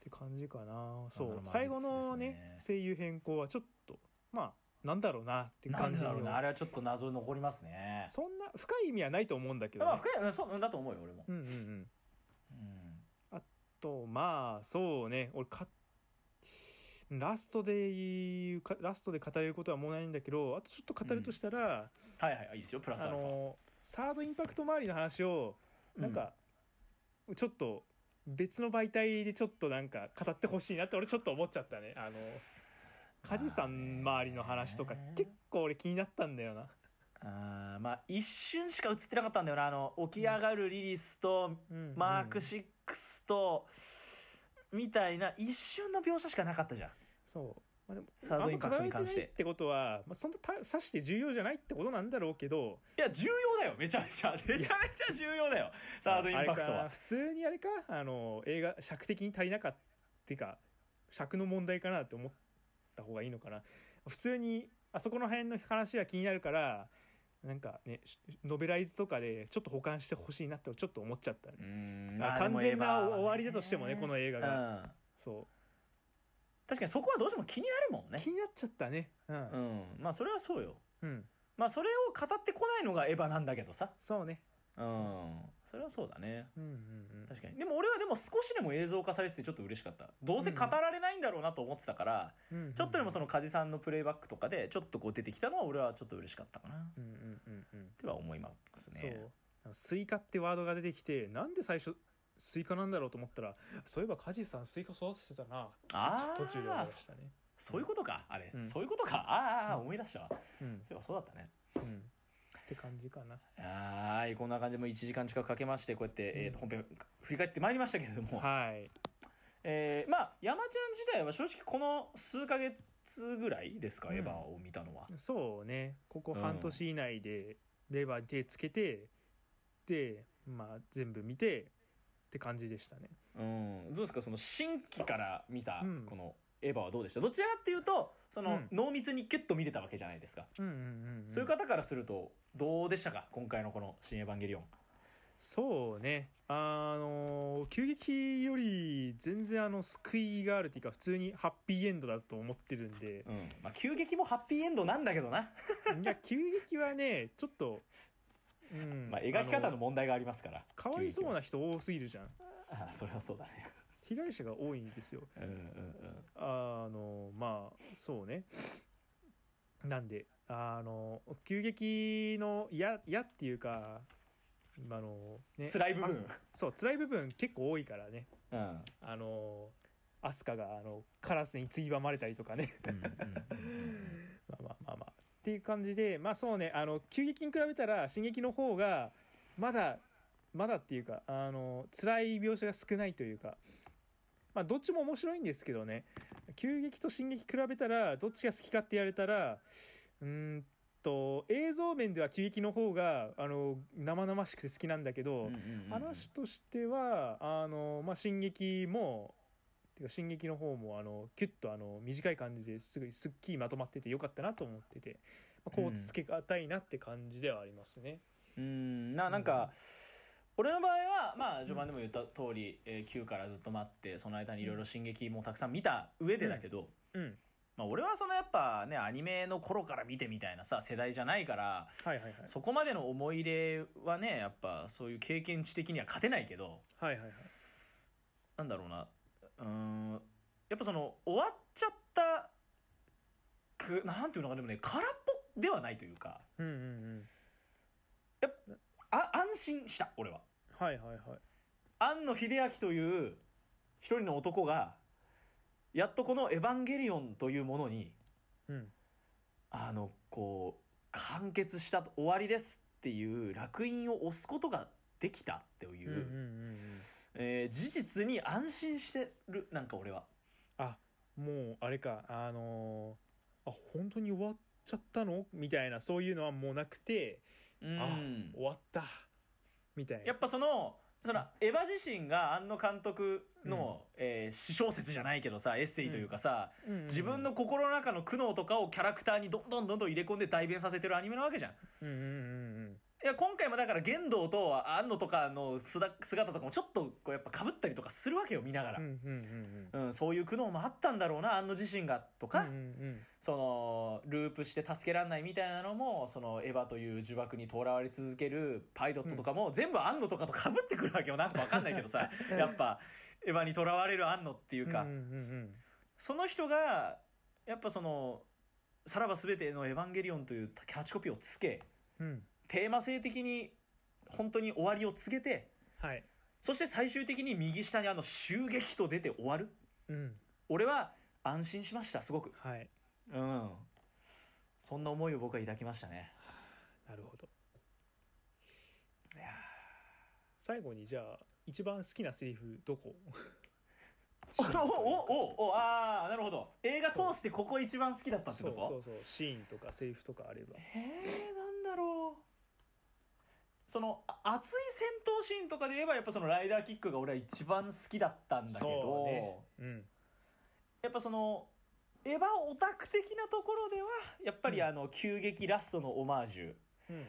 [SPEAKER 2] て感じかな。そう。
[SPEAKER 1] まあ
[SPEAKER 2] 最後の
[SPEAKER 1] まあ
[SPEAKER 2] ね。声優変更はちょっとまあなんだろうなって感じの。
[SPEAKER 1] だろうな。あれはちょっと謎残りますね。
[SPEAKER 2] そんな深い意味はないと思うんだけど、ね、
[SPEAKER 1] まあ深いうんそうだと思うよ俺も、
[SPEAKER 2] うんうんうん。
[SPEAKER 1] うん。
[SPEAKER 2] とまあそうね。俺かラストで言うかラストで語れることはもうないんだけどあとちょっと語るとしたら、
[SPEAKER 1] はいはいいいですよ。プラス
[SPEAKER 2] あ
[SPEAKER 1] アルファ。
[SPEAKER 2] のサードインパクト周りの話をなんか、ちょっと別の媒体でちょっとなんか語ってほしいなって俺ちょっと思っちゃったね。あの梶さん周りの話とか結構俺気になったんだよな、
[SPEAKER 1] あーまあ一瞬しか映ってなかったんだよな。あの起き上がるリリスと
[SPEAKER 2] うん。
[SPEAKER 1] マーク6とみたいな一瞬の描写しかなかったじゃん。
[SPEAKER 2] そう、まあ、でも
[SPEAKER 1] サードインパクトに関して。
[SPEAKER 2] ってことは、まあ、そんなたさして重要じゃないってことなんだろうけど。
[SPEAKER 1] いや重要だよ。めちゃめちゃ。めちゃめちゃ重要だよ。サードインパクトは。
[SPEAKER 2] 普通にあれかあの映画尺的に足りなかったっていうか尺の問題かなって思った方がいいのかな。普通にあそこの辺の話が気になるからなんかねしノベライズとかでちょっと保管してほしいなってちょっと思っちゃったね、
[SPEAKER 1] うん
[SPEAKER 2] あ完全な終わりだとしてもねこの映画が、
[SPEAKER 1] う。ん
[SPEAKER 2] そ
[SPEAKER 1] 確かにそこはどうしても気になるもん
[SPEAKER 2] う
[SPEAKER 1] ね。
[SPEAKER 2] 気になっちゃったね。うん、
[SPEAKER 1] うん。まあそれはそうよ。
[SPEAKER 2] うん、
[SPEAKER 1] まあそれを語ってこないのがエヴァなんだけどさ。
[SPEAKER 2] そうね。
[SPEAKER 1] うん。そそれはそうだね。
[SPEAKER 2] うんうんうん。
[SPEAKER 1] 確かに。でも俺はでも少しでも映像化されててちょっと嬉しかった。どうせ語られないんだろうなと思ってたから、
[SPEAKER 2] うんうんうん。
[SPEAKER 1] ちょっとでもその加持さんのプレイバックとかでちょっとこう出てきたのは俺はちょっと嬉しかったかな。っ
[SPEAKER 2] うんうんうん。うん
[SPEAKER 1] ては思いますね。
[SPEAKER 2] スイカってワードが出てきてなんで最初スイカなんだろうと思ったらそういえば加持さんスイカ育ててたな。
[SPEAKER 1] あー。
[SPEAKER 2] 途中で思いましたね。
[SPEAKER 1] そういうことか。あれ、
[SPEAKER 2] うん。
[SPEAKER 1] そういうことか。あーあ思い出したわ。
[SPEAKER 2] うん。
[SPEAKER 1] そういえばそうだったね。
[SPEAKER 2] うんって感じかな。
[SPEAKER 1] はいこんな感じでもう1時間近くかけましてこうやって、
[SPEAKER 2] うん
[SPEAKER 1] えーと本編振り返ってまいりましたけれども、
[SPEAKER 2] はい。
[SPEAKER 1] えーまあ山ちゃん自体は正直この数ヶ月ぐらいですか、
[SPEAKER 2] うん。
[SPEAKER 1] エヴァを見たのは。
[SPEAKER 2] そうね。ここ
[SPEAKER 1] うん。
[SPEAKER 2] 半年以内でレバーに手つけてでまあ全部見てって感じでしたね。
[SPEAKER 1] うん。どうですか？その新規から見た
[SPEAKER 2] うん。
[SPEAKER 1] このエヴァはどうでした？どちらかっていうとその、
[SPEAKER 2] うん。
[SPEAKER 1] 濃密にキュッと見れたわけじゃないですか、
[SPEAKER 2] うんうんうん、うん、
[SPEAKER 1] そういう方からするとどうでしたか？今回のこの「新エヴァンゲリオン。
[SPEAKER 2] そうね。あの急激より全然あの救いがあるっていうか普通にハッピーエンドだと思ってるんで」
[SPEAKER 1] うん。まあ急激もハッピーエンドなんだけどな、
[SPEAKER 2] いや 急激はねちょっと、うん。
[SPEAKER 1] まあ、描き方の
[SPEAKER 2] あ
[SPEAKER 1] 問題がありますから。
[SPEAKER 2] かわいそうな人多すぎるじゃん。
[SPEAKER 1] あそれはそうだね。
[SPEAKER 2] 被害者が多いんですよ。
[SPEAKER 1] うんうんうん。
[SPEAKER 2] あのまあそうねなんであの急激の嫌嫌っていうかあのね
[SPEAKER 1] 辛い部分？
[SPEAKER 2] あそう辛い部分結構多いからね。
[SPEAKER 1] うん。
[SPEAKER 2] あのアスカがあのカラスについばまれたりとかね。まあまあまあまあ。っていう感じでまあそうねあの急激に比べたら進撃の方がまだまだっていうかあの辛い描写が少ないというかまあどっちも面白いんですけどね。急激と進撃比べたらどっちが好きかって言われたらうーんと映像面では急激の方があの生々しくて好きなんだけど、
[SPEAKER 1] うんうんうんうん。
[SPEAKER 2] 話としてはあの、まあ、進撃もてか進撃の方もあのキュッとあの短い感じですぐすっきりまとまっててよかったなと思ってて、まあ、こうつけがたいなって感じではありますね。
[SPEAKER 1] うん。ななんか、俺の場合はまあ序盤でも言った通り、えー9からずっと待ってその間にいろいろ進撃もたくさん見た上でだけど、
[SPEAKER 2] うん、
[SPEAKER 1] まあ、俺はそのやっぱねアニメの頃から見てみたいなさ世代じゃないから
[SPEAKER 2] はいはいはい。
[SPEAKER 1] そこまでの思い出はねやっぱそういう経験値的には勝てないけど
[SPEAKER 2] はいはいはい。
[SPEAKER 1] なんだろうなうーんやっぱその終わっちゃったくなんていうのかでもね空っぽではないというか
[SPEAKER 2] うんうんうん
[SPEAKER 1] あ安心した俺は。
[SPEAKER 2] はいはいはい。
[SPEAKER 1] 庵野秀明という一人の男がやっとこの「エヴァンゲリオン」というものに
[SPEAKER 2] うん。
[SPEAKER 1] あのこう完結した終わりですっていう烙印を押すことができたっていう、
[SPEAKER 2] うんうんうんうん。
[SPEAKER 1] えー事実に安心してるなんか俺は。
[SPEAKER 2] あもうあれかあのーあ本当に終わっちゃったの？みたいなそういうのはもうなくて
[SPEAKER 1] うん。
[SPEAKER 2] 終わった。みたいな。
[SPEAKER 1] やっぱそのそのエヴァ自身が庵野監督の、えー詩小説じゃないけどさエッセイというかさ、
[SPEAKER 2] うん。うん。うん。
[SPEAKER 1] 自分の心の中の苦悩とかをキャラクターにどんどんどんどん入れ込んで代弁させてるアニメなわけじゃん。
[SPEAKER 2] うんうんうんうん
[SPEAKER 1] いや今回もだから玄道と安野とかの姿姿とかもちょっとこうやっぱかぶったりとかするわけよ見ながら、
[SPEAKER 2] うん
[SPEAKER 1] うん
[SPEAKER 2] うんうん。
[SPEAKER 1] そういう苦悩もあったんだろうな安野自身がとか、
[SPEAKER 2] うんうん
[SPEAKER 1] そのループして助けられないみたいなのもそのエヴァという呪縛にとらわれ続けるパイロットとかも全部安野とかとかぶってくるわけよなんかわかんないけどさ。やっぱエヴァにとらわれる安野っていうか、
[SPEAKER 2] うんうんうん
[SPEAKER 1] その人がやっぱその「さらば全てのエヴァンゲリオン」というキャッチコピーをつけ
[SPEAKER 2] うんうん
[SPEAKER 1] テーマ性的に本当に終わりを告げて
[SPEAKER 2] はい。
[SPEAKER 1] そして最終的に右下にあの「襲撃」と出て終わる。
[SPEAKER 2] うん。
[SPEAKER 1] 俺は安心しましたすごく。
[SPEAKER 2] はい。
[SPEAKER 1] うん。そんな思いを僕は抱きましたね。
[SPEAKER 2] なるほど。
[SPEAKER 1] いや
[SPEAKER 2] 最後にじゃあ一番好きなセリフどこ？
[SPEAKER 1] おおおおああなるほど。映画通してここ一番好きだったって
[SPEAKER 2] そう
[SPEAKER 1] こと
[SPEAKER 2] そうそう。シーンとかセリフとかあれば。
[SPEAKER 1] えー、なんだろうそのあ熱い戦闘シーンとかで言えばやっぱそのライダーキックが俺は一番好きだったんだけど、
[SPEAKER 2] そうね。うん。
[SPEAKER 1] やっぱそのエヴァオタク的なところではやっぱり
[SPEAKER 2] うん。
[SPEAKER 1] あの急激ラストのオマージュ、
[SPEAKER 2] うん。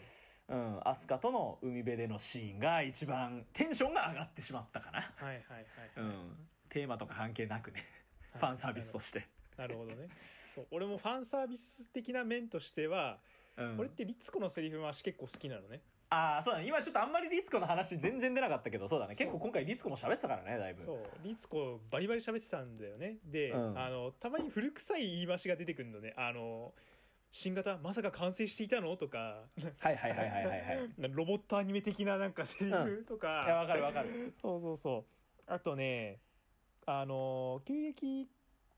[SPEAKER 1] うん、アスカとの海辺でのシーンが一番テンションが上がってしまったかな、
[SPEAKER 2] はいはいはい、
[SPEAKER 1] うん、テーマとか関係なくね。
[SPEAKER 2] はい。
[SPEAKER 1] ファンサービスとして、
[SPEAKER 2] なるほど。ね。そう。俺もファンサービス的な面としては、
[SPEAKER 1] うん。
[SPEAKER 2] 俺って律子のセリフ回し結構好きなのね
[SPEAKER 1] ああそうだね。今ちょっとあんまり律子の話全然出なかったけどそうだね。結構今回律子も喋ってたからねだいぶ。
[SPEAKER 2] そう。律子バリバリ喋ってたんだよね。で、
[SPEAKER 1] うん。
[SPEAKER 2] あのたまに古臭い言い回しが出てくるのね。あの新型まさか完成していたの？とか。
[SPEAKER 1] はいはいはいはいはいはい。い
[SPEAKER 2] ロボットアニメ的ななんかセリフ？とか、
[SPEAKER 1] やわかるわかる。
[SPEAKER 2] そうそうそう。あとねあの急激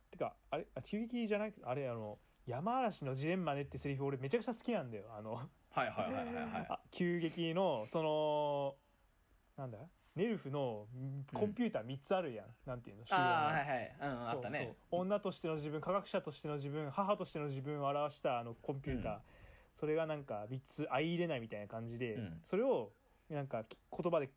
[SPEAKER 2] ってかあれ？あ急激じゃなくてあれあの山嵐のジレンマねってセリフ俺めちゃくちゃ好きなんだよ。あの
[SPEAKER 1] はいはいはいはいはい。
[SPEAKER 2] あ急激のそのなんだ？ネルフのコンピューター3つあるやん、なんていうの？主要な
[SPEAKER 1] ああはいはい。うんあったね。
[SPEAKER 2] 女としての自分科学者としての自分母としての自分を表したあのコンピューター、
[SPEAKER 1] うん。
[SPEAKER 2] それがなんか3つ相入れないみたいな感じで、
[SPEAKER 1] うん。
[SPEAKER 2] それをなんか言葉で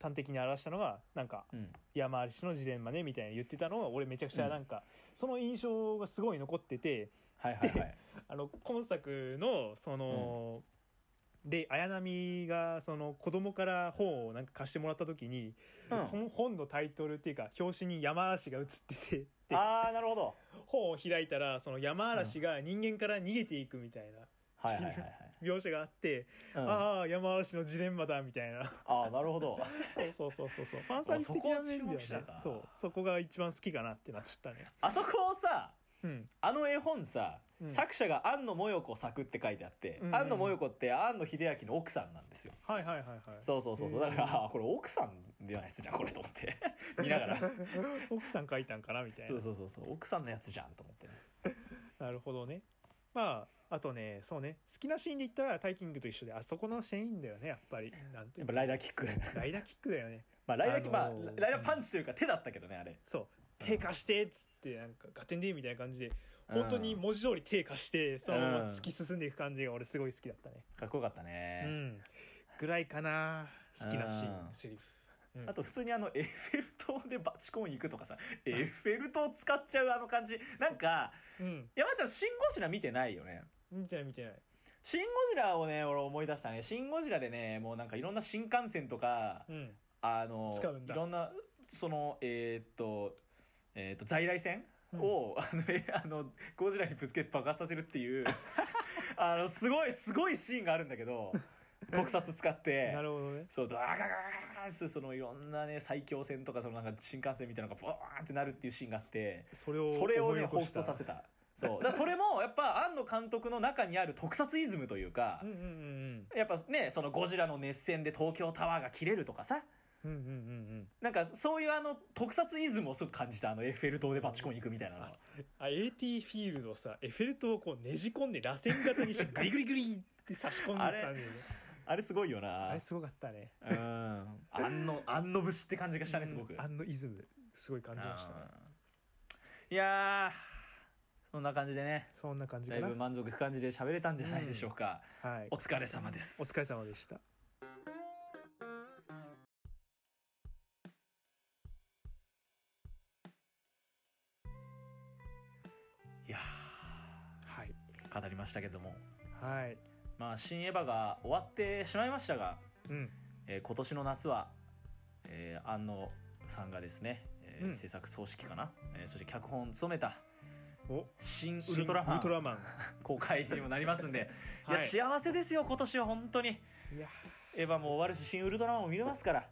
[SPEAKER 2] 端的に表したのがなんか
[SPEAKER 1] うん。
[SPEAKER 2] 山嵐のジレンマねみたいな言ってたのを俺めちゃくちゃなんか、その印象がすごい残ってて
[SPEAKER 1] はいはいはい。
[SPEAKER 2] あの今作のその、で綾波がその子供から本をなんか貸してもらった時に、
[SPEAKER 1] うん。
[SPEAKER 2] その本のタイトルっていうか表紙に山嵐が写っててで
[SPEAKER 1] ああなるほど。
[SPEAKER 2] 本を開いたらその山嵐が人間から逃げていくみたいな
[SPEAKER 1] はいはいはいはい。
[SPEAKER 2] 描写があって、
[SPEAKER 1] うん。
[SPEAKER 2] ああ山嵐のジレンマだみたいな。
[SPEAKER 1] ああなるほど。
[SPEAKER 2] そうそうそうそう。そうファンサービス的な面ではね。
[SPEAKER 1] そ
[SPEAKER 2] う。そこが一番好きかなってなっちゃったね。
[SPEAKER 1] あそこをさ
[SPEAKER 2] うん。
[SPEAKER 1] あの絵本さ、
[SPEAKER 2] うん。
[SPEAKER 1] 作者が庵野もよこ作って書いてあって、
[SPEAKER 2] うん。うん
[SPEAKER 1] 庵野もよこって庵野秀明の奥さんなんですよ。
[SPEAKER 2] はいはいはいはい。
[SPEAKER 1] そうそうそうそう。だからあこれ奥さんのやつじゃんこれと思って。見ながら。
[SPEAKER 2] 奥さん書いたんかなみたいな。
[SPEAKER 1] そうそうそうそう。奥さんのやつじゃんと思って。ね
[SPEAKER 2] なるほどね。まああとねそうね。好きなシーンで言ったらタイキングと一緒であそこのシーンだよねやっぱり。なん
[SPEAKER 1] やっぱライダーキック。
[SPEAKER 2] ライダーキックだよね。
[SPEAKER 1] まあライダーキック、
[SPEAKER 2] あのー
[SPEAKER 1] まあライダーパンチというか手だったけどねあれ。
[SPEAKER 2] そう手貸してっつってなんかガテンでみたいな感じで本当に文字通り手貸してそのまま突き進んでいく感じが俺すごい好きだったね。
[SPEAKER 1] かっこよかった
[SPEAKER 2] う
[SPEAKER 1] ね、
[SPEAKER 2] ん。ぐらいかな好きなシー
[SPEAKER 1] うん。
[SPEAKER 2] ンセリフ。うん。
[SPEAKER 1] あと普通にあのエッフェル塔でバチコン行くとかさエッフェル塔使っちゃうあの感じ。なんか
[SPEAKER 2] うん。
[SPEAKER 1] 山ちゃん「シン・ゴジラ」見てないよね。
[SPEAKER 2] 見てない見てない。
[SPEAKER 1] シン・ゴジラをね俺思い出したね。シン・ゴジラでねもうなんかいろんな新幹線とか
[SPEAKER 2] うん。
[SPEAKER 1] あの
[SPEAKER 2] 使うんだ。
[SPEAKER 1] いろんなそのえーっとえーっと在来線を、あのえあのゴジラにぶつけて爆発させるっていう あのすごいすごいシーンがあるんだけど特撮使って。
[SPEAKER 2] なるほどね。
[SPEAKER 1] そうドアガガガガーそのいろんなね最強線とかそのなんか新幹線みたいなのがボーンってなるっていうシーンがあって
[SPEAKER 2] それを
[SPEAKER 1] それをね彷彿とさせたそうだそれもやっぱ庵野監督の中にある特撮イズムというか
[SPEAKER 2] うんうんうん
[SPEAKER 1] やっぱねそのゴジラの熱戦で東京タワーが切れるとかさ
[SPEAKER 2] うんうんうんうん。
[SPEAKER 1] なんかそういうあの特撮イズムをすごく感じたあのエッフェル塔でバチコン行くみたいなの。は
[SPEAKER 2] あ AT フィールドさエッフェル塔をこうねじ込んで螺旋型にして グリグリグリって差し込んでいったんだよね。
[SPEAKER 1] あれすごいよな。
[SPEAKER 2] あれすごかったね。
[SPEAKER 1] うん。庵野庵野節って感じがしたねすごく。
[SPEAKER 2] うんあのイズムすごい感じましたね。
[SPEAKER 1] うん。いやーそんな感じでね。
[SPEAKER 2] そんな感じかな。
[SPEAKER 1] だいぶ満足いく感じで喋れたんじゃないでしょうか、
[SPEAKER 2] はい。
[SPEAKER 1] お疲れ様です。
[SPEAKER 2] お疲れ様でした
[SPEAKER 1] 語りましたけども。
[SPEAKER 2] はい。
[SPEAKER 1] まあ新エヴァが終わってしまいましたが、
[SPEAKER 2] うん。
[SPEAKER 1] えー今年の夏は、えー、安野さんがですね、えー
[SPEAKER 2] うん。
[SPEAKER 1] 制作総指揮かな、えーそして脚本を務めた
[SPEAKER 2] お「
[SPEAKER 1] 新ウルトラマン
[SPEAKER 2] ウルト」ラマン。
[SPEAKER 1] 公開にもなりますんで、い、や
[SPEAKER 2] はい。
[SPEAKER 1] 幸せですよ今年は本当に。
[SPEAKER 2] いや。
[SPEAKER 1] エヴァも終わるし新ウルトラマンも見れますから。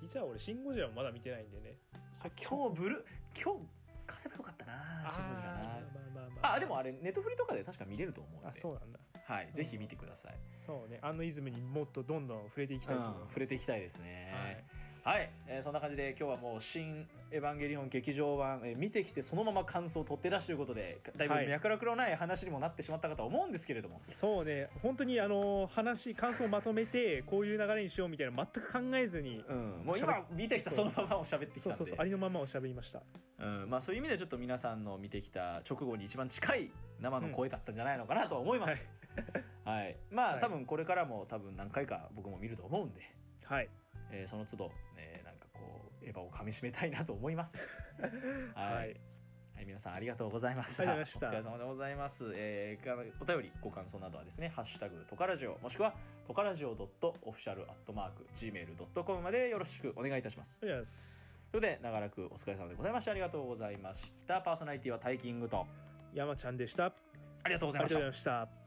[SPEAKER 2] 実は俺シン・ゴジラもまだ見てないんでね。
[SPEAKER 1] あ今日ブル今日貸せばよかったなシン・ゴジラな
[SPEAKER 2] あーまあまあまあ。
[SPEAKER 1] あでもあれネットフリとかで確か見れると思うんで。
[SPEAKER 2] あそうなんだ。
[SPEAKER 1] はいぜひ見てください、
[SPEAKER 2] そうねあのイズムにもっとどんどん触れていきたいと思います、
[SPEAKER 1] うん触れていきたいですね。
[SPEAKER 2] はい
[SPEAKER 1] はい、えーそんな感じで今日はもう「新エヴァンゲリオン劇場版」えー見てきてそのまま感想を取って出しということでだいぶ
[SPEAKER 2] はい。
[SPEAKER 1] 脈絡のない話にもなってしまったかとは思うんですけれども、
[SPEAKER 2] そうね。本当にあの話感想をまとめてこういう流れにしようみたいなの全く考えずに
[SPEAKER 1] うん、もう今見てきたそのままを喋ってきたんで。
[SPEAKER 2] そうそうそう。ありのままを喋りました。
[SPEAKER 1] うん。まあ、そういう意味でちょっと皆さんの見てきた直後に一番近い生の声だったんじゃないのかなとは思います、はい。まあ、
[SPEAKER 2] はい。
[SPEAKER 1] 多分これからも多分何回か僕も見ると思うんで、
[SPEAKER 2] はい
[SPEAKER 1] えーその都度、えーなんかこうエヴァを噛み締めたいなと思います はい、
[SPEAKER 2] はい
[SPEAKER 1] はい、皆さんありがとうございました。お疲れ様でございます。えー、お便り、ご感想などはですね、ハッシュタグトカラジオ、もしくはトカラジオ .official.gmail.com までよろしくお願いいたします。
[SPEAKER 2] とい
[SPEAKER 1] うことで、長らくお疲れ様でございました。ありがとうございました。パーソナリティはタイキングと、
[SPEAKER 2] 山ちゃんでしたありがとうござい。ました